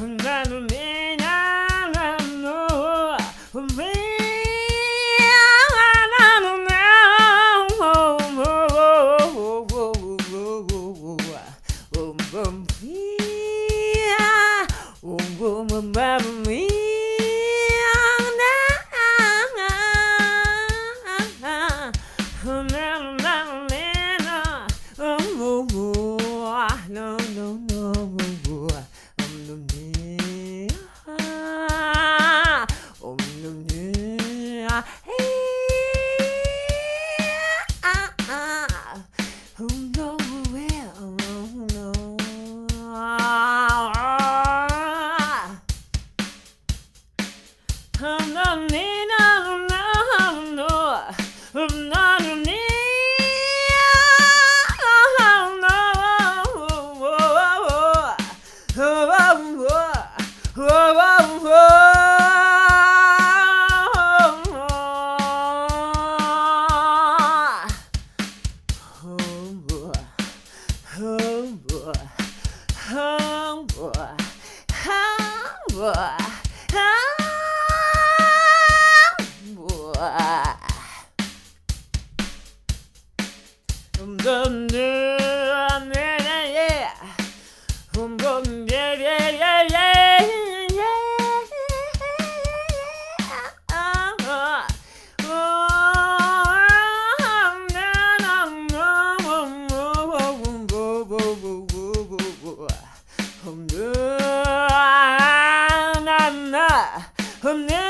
Another uh, man. woman by me. No, no, no. humble, humble, humble. Humble, yeah, yeah, humble, yeah, yeah. Her name